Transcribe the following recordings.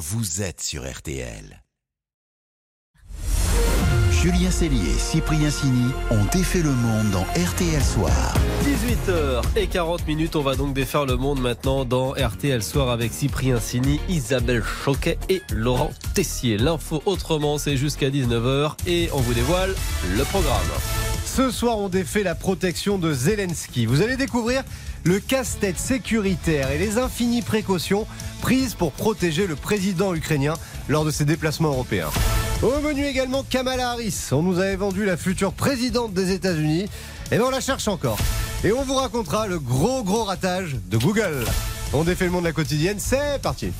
vous êtes sur RTL. Julien Cellier et Cyprien Sini ont défait le monde dans RTL Soir. 18h40 minutes, on va donc défaire le monde maintenant dans RTL Soir avec Cyprien Sini, Isabelle Choquet et Laurent Tessier. L'info autrement, c'est jusqu'à 19h et on vous dévoile le programme. Ce soir, on défait la protection de Zelensky. Vous allez découvrir le casse-tête sécuritaire et les infinies précautions prises pour protéger le président ukrainien lors de ses déplacements européens. Au menu également Kamala Harris. On nous avait vendu la future présidente des États-Unis. Et bien on la cherche encore. Et on vous racontera le gros gros ratage de Google. On défait le monde de la quotidienne, c'est parti.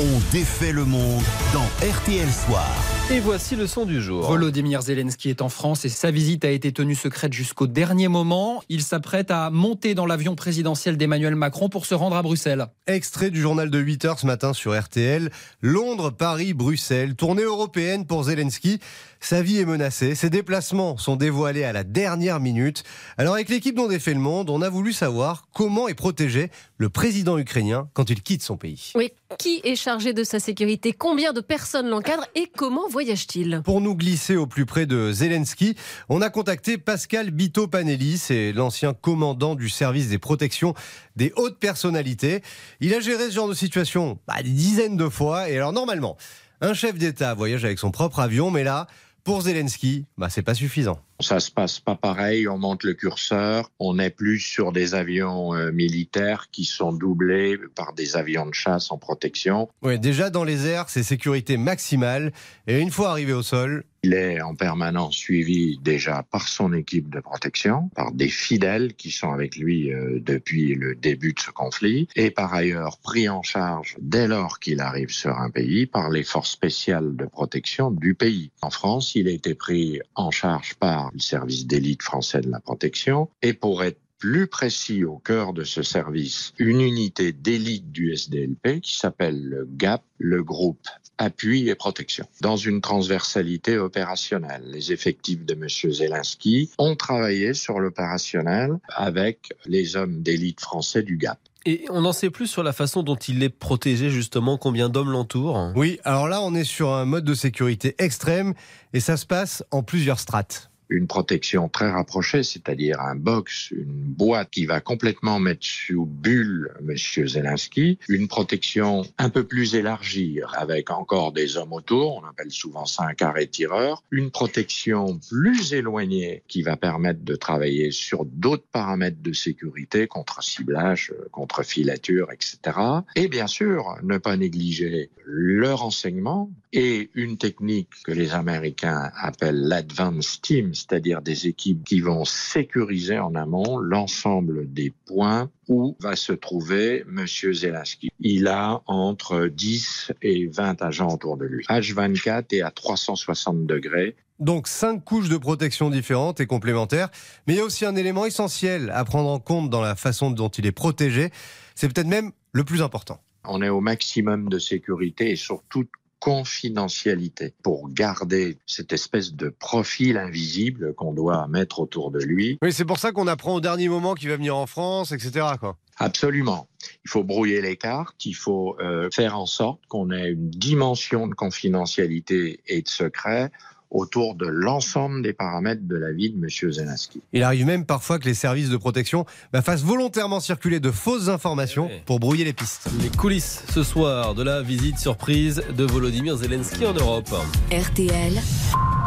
On défait le monde dans RTL Soir. Et voici le son du jour. Volodymyr Zelensky est en France et sa visite a été tenue secrète jusqu'au dernier moment. Il s'apprête à monter dans l'avion présidentiel d'Emmanuel Macron pour se rendre à Bruxelles. Extrait du journal de 8 heures ce matin sur RTL. Londres, Paris, Bruxelles. Tournée européenne pour Zelensky. Sa vie est menacée. Ses déplacements sont dévoilés à la dernière minute. Alors avec l'équipe dont défait le monde, on a voulu savoir comment est protégé le président ukrainien quand il quitte son pays. Oui, qui est chargé de sa sécurité? Combien de personnes l'encadrent? Et comment voyage-t-il Pour nous glisser au plus près de Zelensky, on a contacté Pascal Bito Panelli, c'est l'ancien commandant du service des protections des hautes personnalités. Il a géré ce genre de situation bah, des dizaines de fois et alors normalement, un chef d'État voyage avec son propre avion, mais là, pour Zelensky, bah, c'est pas suffisant. Ça se passe pas pareil, on monte le curseur, on est plus sur des avions euh, militaires qui sont doublés par des avions de chasse en protection. Oui, déjà dans les airs, c'est sécurité maximale et une fois arrivé au sol, il est en permanence suivi déjà par son équipe de protection, par des fidèles qui sont avec lui euh, depuis le début de ce conflit, et par ailleurs pris en charge dès lors qu'il arrive sur un pays par les forces spéciales de protection du pays. En France, il a été pris en charge par le service d'élite français de la protection, et pour être plus précis au cœur de ce service, une unité d'élite du SDLP qui s'appelle le GAP, le groupe appui et protection. Dans une transversalité opérationnelle, les effectifs de M. Zelensky ont travaillé sur l'opérationnel avec les hommes d'élite français du GAP. Et on en sait plus sur la façon dont il est protégé, justement, combien d'hommes l'entourent? Oui, alors là, on est sur un mode de sécurité extrême et ça se passe en plusieurs strates une protection très rapprochée, c'est-à-dire un box, une boîte qui va complètement mettre sous bulle M. Zelensky, une protection un peu plus élargie avec encore des hommes autour, on appelle souvent ça un carré tireur, une protection plus éloignée qui va permettre de travailler sur d'autres paramètres de sécurité, contre ciblage, contre filature, etc. Et bien sûr, ne pas négliger le renseignement et une technique que les Américains appellent l'advanced team, c'est-à-dire des équipes qui vont sécuriser en amont l'ensemble des points où va se trouver M. Zelensky. Il a entre 10 et 20 agents autour de lui, H24 et à 360 degrés. Donc cinq couches de protection différentes et complémentaires, mais il y a aussi un élément essentiel à prendre en compte dans la façon dont il est protégé, c'est peut-être même le plus important. On est au maximum de sécurité et surtout confidentialité pour garder cette espèce de profil invisible qu'on doit mettre autour de lui. Oui, c'est pour ça qu'on apprend au dernier moment qu'il va venir en France, etc. Quoi. Absolument. Il faut brouiller les cartes, il faut euh, faire en sorte qu'on ait une dimension de confidentialité et de secret autour de l'ensemble des paramètres de la vie de M. Zelensky. Il arrive même parfois que les services de protection bah, fassent volontairement circuler de fausses informations pour brouiller les pistes. Les coulisses ce soir de la visite surprise de Volodymyr Zelensky en Europe. RTL.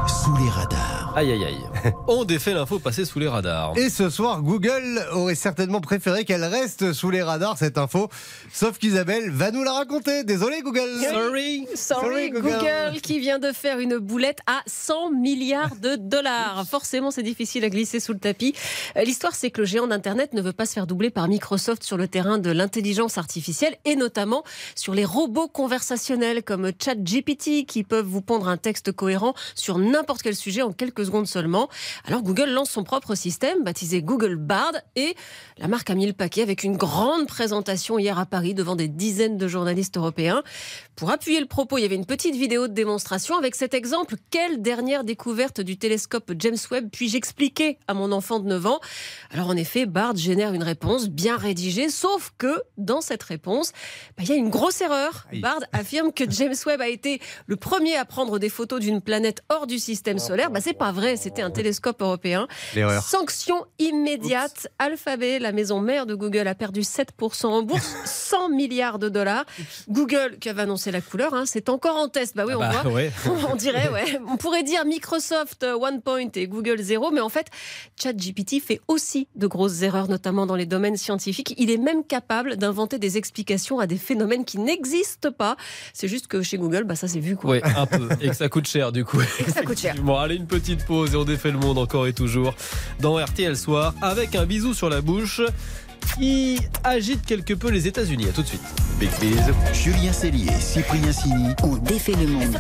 Sous les radars. Aïe aïe aïe. On défait l'info passée sous les radars. Et ce soir, Google aurait certainement préféré qu'elle reste sous les radars, cette info. Sauf qu'Isabelle va nous la raconter. Désolé, Google. Sorry. Sorry, Google. qui vient de faire une boulette à 100 milliards de dollars. Forcément, c'est difficile à glisser sous le tapis. Euh, l'histoire, c'est que le géant d'Internet ne veut pas se faire doubler par Microsoft sur le terrain de l'intelligence artificielle et notamment sur les robots conversationnels comme ChatGPT qui peuvent vous pondre un texte cohérent sur n'importe n'importe quel sujet en quelques secondes seulement. Alors Google lance son propre système, baptisé Google Bard, et la marque a mis le paquet avec une grande présentation hier à Paris devant des dizaines de journalistes européens. Pour appuyer le propos, il y avait une petite vidéo de démonstration avec cet exemple. Quelle dernière découverte du télescope James Webb puis-je expliquer à mon enfant de 9 ans? Alors en effet, Bard génère une réponse bien rédigée, sauf que dans cette réponse, bah, il y a une grosse erreur. Bard affirme que James Webb a été le premier à prendre des photos d'une planète hors du système solaire. Bah, c'est pas vrai, c'était un télescope européen. L'erreur. Sanction immédiate. Alphabet, la maison mère de Google, a perdu 7% en bourse, 100 milliards de dollars. Google, qui avait annoncé la couleur, hein, c'est encore en test. Bah oui, on Bah, voit. ouais. On dirait, ouais. On pourrait dire Microsoft euh, One Point et Google Zero, mais en fait, ChatGPT fait aussi de grosses erreurs, notamment dans les domaines scientifiques. Il est même capable d'inventer des explications à des phénomènes qui n'existent pas. C'est juste que chez Google, bah, ça c'est vu. Quoi. Oui, un peu. Et que ça coûte cher du coup. ça coûte cher. Bon, allez, une petite pause et on défait le monde encore et toujours dans RTL Soir avec un bisou sur la bouche qui agite quelque peu les États-Unis. À tout de suite. Big bisous. Julien Cellier, Cyprien Sini. On défait le monde.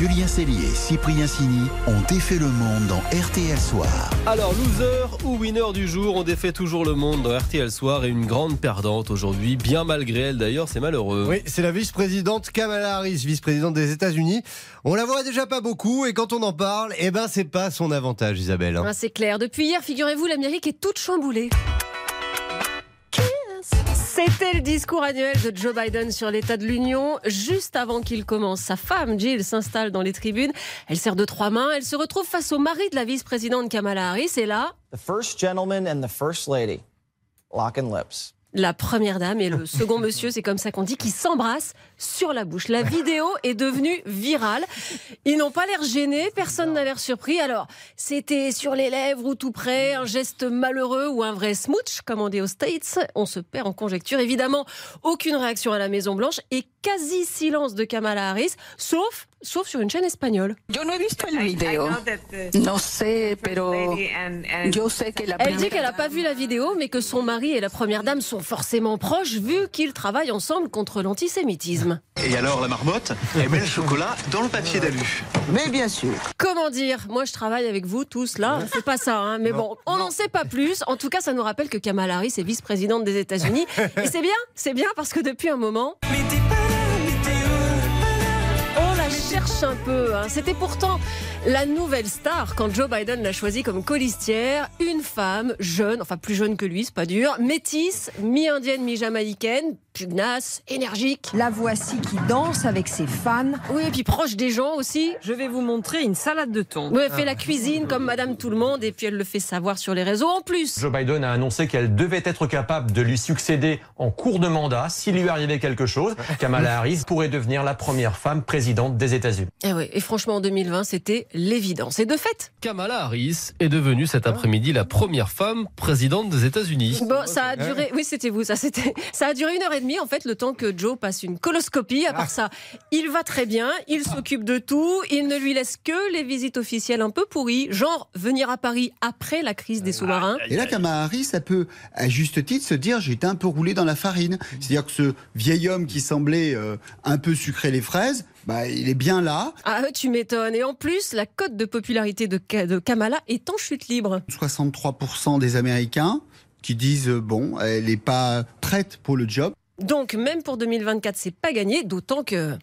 Julien Cellier, Cyprien Sini ont défait le monde dans RTL Soir. Alors, loser ou winner du jour, on défait toujours le monde dans RTL Soir et une grande perdante aujourd'hui, bien malgré elle d'ailleurs, c'est malheureux. Oui, c'est la vice-présidente Kamala Harris, vice-présidente des États-Unis. On la voit déjà pas beaucoup et quand on en parle, eh ben c'est pas son avantage, Isabelle. hein. Ah, c'est clair. Depuis hier, figurez-vous, l'Amérique est toute chamboulée. C'était le discours annuel de Joe Biden sur l'état de l'Union. Juste avant qu'il commence, sa femme, Jill, s'installe dans les tribunes. Elle sert de trois mains. Elle se retrouve face au mari de la vice-présidente Kamala Harris. Et là, The first gentleman and the first lady, locking lips. la première dame et le second monsieur, c'est comme ça qu'on dit, qui s'embrassent sur la bouche. La vidéo est devenue virale. Ils n'ont pas l'air gênés, personne n'a l'air surpris. Alors, c'était sur les lèvres ou tout près, un geste malheureux ou un vrai smooch, comme on dit aux States. On se perd en conjecture. Évidemment, aucune réaction à la Maison Blanche et quasi silence de Kamala Harris, sauf, sauf sur une chaîne espagnole. Yo no he visto el video. No sé, pero yo sé que la Elle dit qu'elle n'a pas vu la vidéo, mais que son mari et la première dame sont forcément proches, vu qu'ils travaillent ensemble contre l'antisémitisme. Et alors la marmotte, elle met le chocolat dans le papier d'alu. Mais bien sûr. Comment dire? Moi, je travaille avec vous tous là. C'est pas ça, hein. Mais bon, on n'en sait pas plus. En tout cas, ça nous rappelle que Kamala Harris est vice-présidente des États-Unis. Et c'est bien, c'est bien parce que depuis un moment. On la cherche un peu. hein. C'était pourtant la nouvelle star quand Joe Biden l'a choisie comme colistière. Une femme jeune, enfin plus jeune que lui, c'est pas dur, métisse, mi-indienne, mi-jamaïcaine, pugnace, énergique. La voici qui danse avec ses fans. Oui, et puis proche des gens aussi. Je vais vous montrer une salade de thon. Oui, elle fait la cuisine comme Madame Tout le Monde et puis elle le fait savoir sur les réseaux en plus. Joe Biden a annoncé qu'elle devait être capable de lui succéder en cours de mandat s'il lui arrivait quelque chose. Kamala Harris pourrait devenir la première femme présidente des États-Unis. Et, oui, et franchement, en 2020, c'était l'évidence. Et de fait, Kamala Harris est devenue cet après-midi la première femme présidente des États-Unis. bon, ça a duré. Oui, c'était vous, ça. C'était. Ça a duré une heure et demie en fait, le temps que Joe passe une coloscopie. À part ça, il va très bien, il s'occupe de tout, il ne lui laisse que les visites officielles un peu pourries, genre venir à Paris après la crise des sous-marins. Et là, Kamala Harris, ça peut, à juste titre, se dire j'ai été un peu roulé dans la farine. C'est-à-dire que ce vieil homme qui semblait euh, un peu sucrer les fraises, bah, il est bien là. Ah, tu m'étonnes. Et en plus, la cote de popularité de, de Kamala est en chute libre. 63% des Américains qui disent euh, bon, elle n'est pas prête pour le job. Donc, même pour 2024, c'est pas gagné, d'autant que.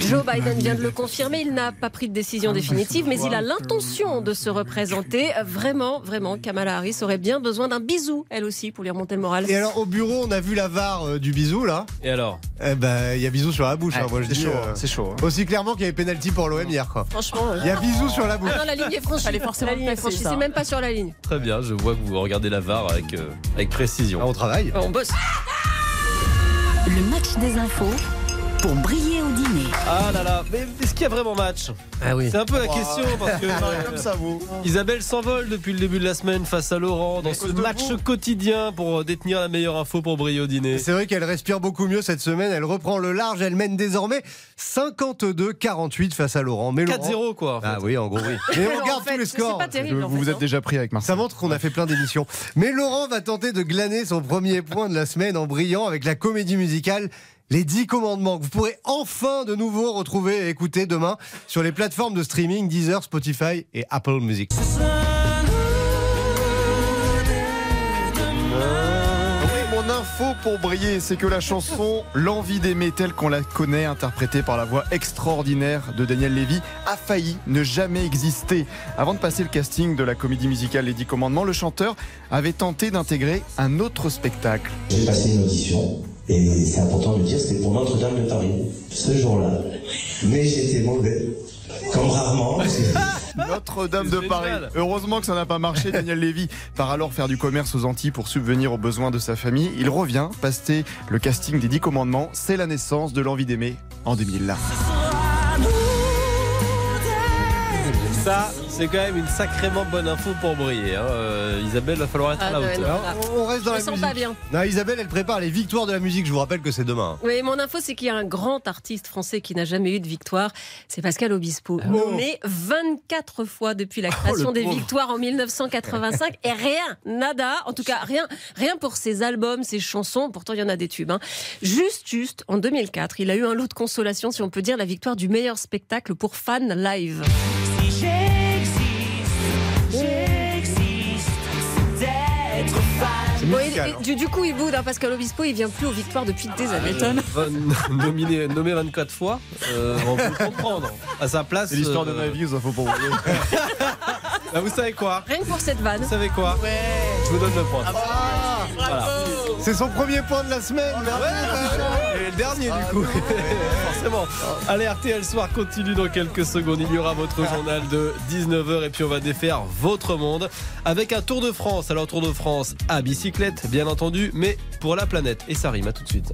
Joe Biden vient de le confirmer, il n'a pas pris de décision définitive, mais il a l'intention de se représenter. Vraiment, vraiment, Kamala Harris aurait bien besoin d'un bisou, elle aussi, pour lui remonter le moral. Et alors au bureau, on a vu la VAR euh, du bisou là. Et alors? Eh ben, il y a bisou sur la bouche. hein, moi, je c'est dis, chaud, euh, hein, c'est chaud. hein. Aussi clairement qu'il y avait pénalty pour l'OM hier quoi. Franchement. euh, Il y a bisou sur la bouche. Ah non, la ligne est franchie. Fallait forcément la ligne est franchie. C'est même pas sur la ligne. Très bien, je vois que vous regardez la VAR avec, euh, avec précision. Ah, on travaille. On bosse. Des infos pour briller au. Ah là là, mais est-ce qu'il y a vraiment match Ah oui. C'est un peu la question parce que Comme ça, vous. Isabelle s'envole depuis le début de la semaine face à Laurent dans ce match vous. quotidien pour détenir la meilleure info pour briller au dîner. C'est vrai qu'elle respire beaucoup mieux cette semaine. Elle reprend le large. Elle mène désormais 52-48 face à Laurent. Mais Laurent- 4-0 quoi. en fait. Ah oui, en gros, oui. Mais on En regarde fait, tous les scores. pas terrible. en Vous vous fait, êtes non déjà pris avec Ça Marseille. montre qu'on a fait plein d'émissions. Mais Laurent va tenter de glaner son premier point de la semaine en brillant avec la comédie musicale Les 10 commandements que vous pourrez enfin de nouveau retrouver et écouter demain sur les plateformes de streaming Deezer, Spotify et Apple Music. Mon info pour briller, c'est que la chanson L'envie d'aimer telle qu'on la connaît, interprétée par la voix extraordinaire de Daniel Lévy, a failli ne jamais exister. Avant de passer le casting de la comédie musicale Les Dix Commandements, le chanteur avait tenté d'intégrer un autre spectacle. J'ai passé une audition et c'est important de le dire, c'était pour Notre-Dame de Paris, ce jour-là. Mais j'étais mauvais. Comme rarement. Notre-Dame de Paris. Heureusement que ça n'a pas marché. Daniel Lévy part alors faire du commerce aux Antilles pour subvenir aux besoins de sa famille. Il revient passer le casting des Dix Commandements. C'est la naissance de l'envie d'aimer en 2000. Ça, c'est quand même une sacrément bonne info pour briller. hein. Euh, Isabelle, va falloir être Ah, à la hauteur. non. On reste dans Je la me sens pas bien. Non, Isabelle, elle prépare les victoires de la musique. Je vous rappelle que c'est demain. Oui, mon info, c'est qu'il y a un grand artiste français qui n'a jamais eu de victoire. C'est Pascal Obispo. Nommé 24 fois depuis la création des pauvre. victoires en 1985. et rien, nada, en tout cas, rien, rien pour ses albums, ses chansons. Pourtant, il y en a des tubes. hein. Juste, juste, en 2004, il a eu un lot de consolation, si on peut dire, la victoire du meilleur spectacle pour fans live. Bon, et- et du, du coup, il boude, hein, Pascal Obispo, il vient plus aux victoires depuis des années. Nominé, nommé 24 fois, euh, on peut le comprendre. À sa place. C'est l'histoire de euh, ma vie aux infos pour briller. bah, vous savez quoi Rien que pour cette vanne. Vous savez quoi Je vous donne le point. Voilà. C'est son premier point de la semaine. Et dernier du coup. Forcément. Allez, RTL Soir continue dans quelques secondes. Il y aura votre journal de 19h et puis on va défaire votre monde avec un Tour de France. Alors Tour de France à bicyclette, bien entendu, mais pour la planète. Et ça rime à tout de suite.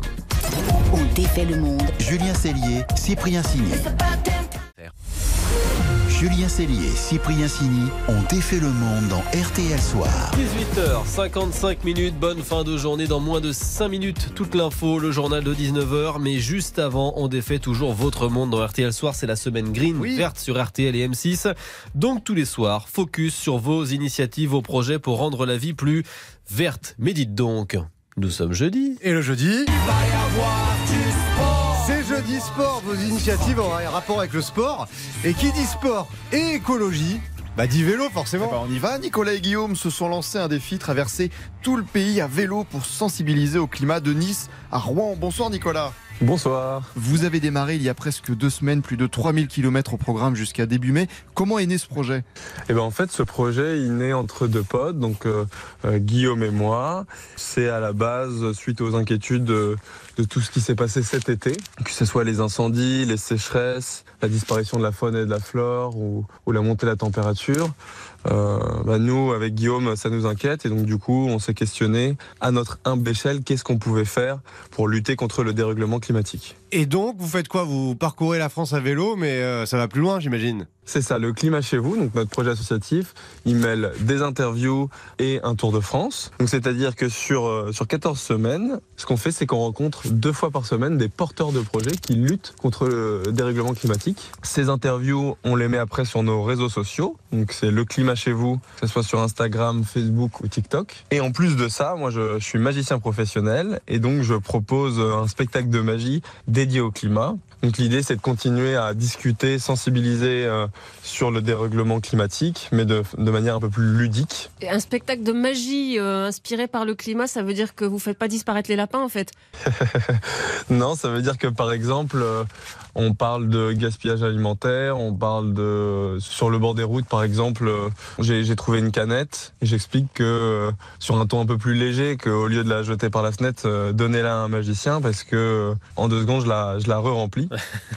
On défait le monde. Julien Cellier, Cyprien Signé. Julien Cellier, Cyprien Signy ont défait le monde dans RTL Soir. 18h55 minutes, bonne fin de journée dans moins de 5 minutes. Toute l'info, le journal de 19h, mais juste avant, on défait toujours votre monde dans RTL Soir. C'est la semaine green, verte sur RTL et M6. Donc tous les soirs, focus sur vos initiatives, vos projets pour rendre la vie plus verte. Mais dites donc, nous sommes jeudi. Et le jeudi C'est jeudi sport, vos initiatives ont un rapport avec le sport. Et qui dit sport et écologie Bah dit vélo forcément. Ben, on y va. Nicolas et Guillaume se sont lancés un défi, traverser tout le pays à vélo pour sensibiliser au climat de Nice à Rouen. Bonsoir Nicolas. Bonsoir. Vous avez démarré il y a presque deux semaines, plus de 3000 km au programme jusqu'à début mai. Comment est né ce projet? Eh ben en fait, ce projet, il naît entre deux potes, donc euh, euh, Guillaume et moi. C'est à la base suite aux inquiétudes de, de tout ce qui s'est passé cet été, que ce soit les incendies, les sécheresses, la disparition de la faune et de la flore ou, ou la montée de la température. Euh, bah, nous, avec Guillaume, ça nous inquiète et donc du coup, on s'est questionné à notre humble échelle, qu'est-ce qu'on pouvait faire pour lutter contre le dérèglement climatique. Et donc, vous faites quoi? Vous parcourez la France à vélo, mais euh, ça va plus loin, j'imagine. C'est ça, le climat chez vous, donc notre projet associatif, il mêle des interviews et un tour de France. Donc c'est-à-dire que sur, euh, sur 14 semaines, ce qu'on fait, c'est qu'on rencontre deux fois par semaine des porteurs de projets qui luttent contre le dérèglement climatique. Ces interviews, on les met après sur nos réseaux sociaux. Donc c'est le climat chez vous, que ce soit sur Instagram, Facebook ou TikTok. Et en plus de ça, moi je, suis magicien professionnel et donc je propose un spectacle de magie dédié au climat. Donc l'idée c'est de continuer à discuter, sensibiliser euh, sur le dérèglement climatique, mais de, de manière un peu plus ludique. Et un spectacle de magie euh, inspiré par le climat, ça veut dire que vous faites pas disparaître les lapins en fait? non, ça veut dire que par exemple, euh, on parle de gaspillage alimentaire, on parle de sur le bord des routes par exemple, j'ai trouvé une canette et j'explique que sur un ton un peu plus léger, qu'au lieu de la jeter par la fenêtre, donnez-la à un magicien parce que en deux secondes je la je la re-remplis,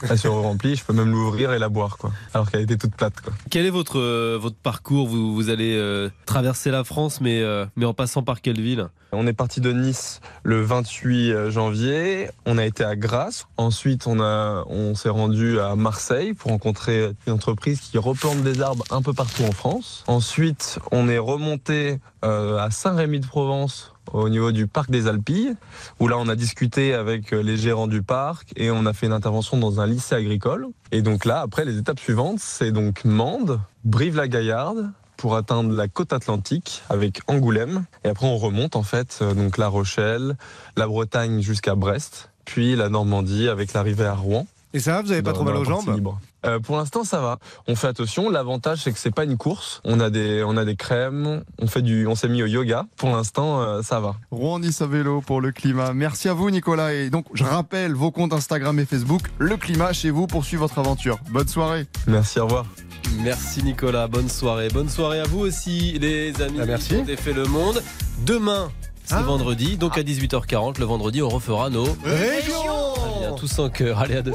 elle se re-remplit, je peux même l'ouvrir et la boire quoi, alors qu'elle était toute plate quoi. Quel est votre, euh, votre parcours? Vous, vous allez euh, traverser la France, mais, euh, mais en passant par quelle ville? On est parti de Nice le 28 janvier. On a été à Grasse. Ensuite, on a, on s'est rendu à Marseille pour rencontrer une entreprise qui replante des arbres un peu partout en France. Ensuite, on est remonté à Saint-Rémy-de-Provence au niveau du parc des Alpilles, où là on a discuté avec euh, les gérants du parc et on a fait une intervention dans un lycée agricole. Et donc là, après, les étapes suivantes, c'est donc Mende, Brive-la-Gaillarde, pour atteindre la côte atlantique avec Angoulême. Et après, on remonte en fait, euh, donc La Rochelle, la Bretagne jusqu'à Brest. puis la Normandie avec l'arrivée à Rouen. Et ça va, vous avez pas trop mal aux jambes? libre. Euh, pour l'instant, ça va. On fait attention. L'avantage, c'est que c'est pas une course. On a des, on a des crèmes. On fait du, on s'est mis au yoga. Pour l'instant, euh, ça va. Rouen Nice à vélo pour le climat. Merci à vous Nicolas. Et donc je rappelle vos comptes Instagram et Facebook. Le climat chez vous pour suivre votre aventure. Bonne soirée. Merci, au revoir. Merci Nicolas, bonne soirée. Bonne soirée à vous aussi les amis. Ah, merci. On défait le monde. Demain, c'est Ah. vendredi, donc à 18h40, le vendredi, on refera nos... Région Ça vient tous en cœur. Allez, à deux.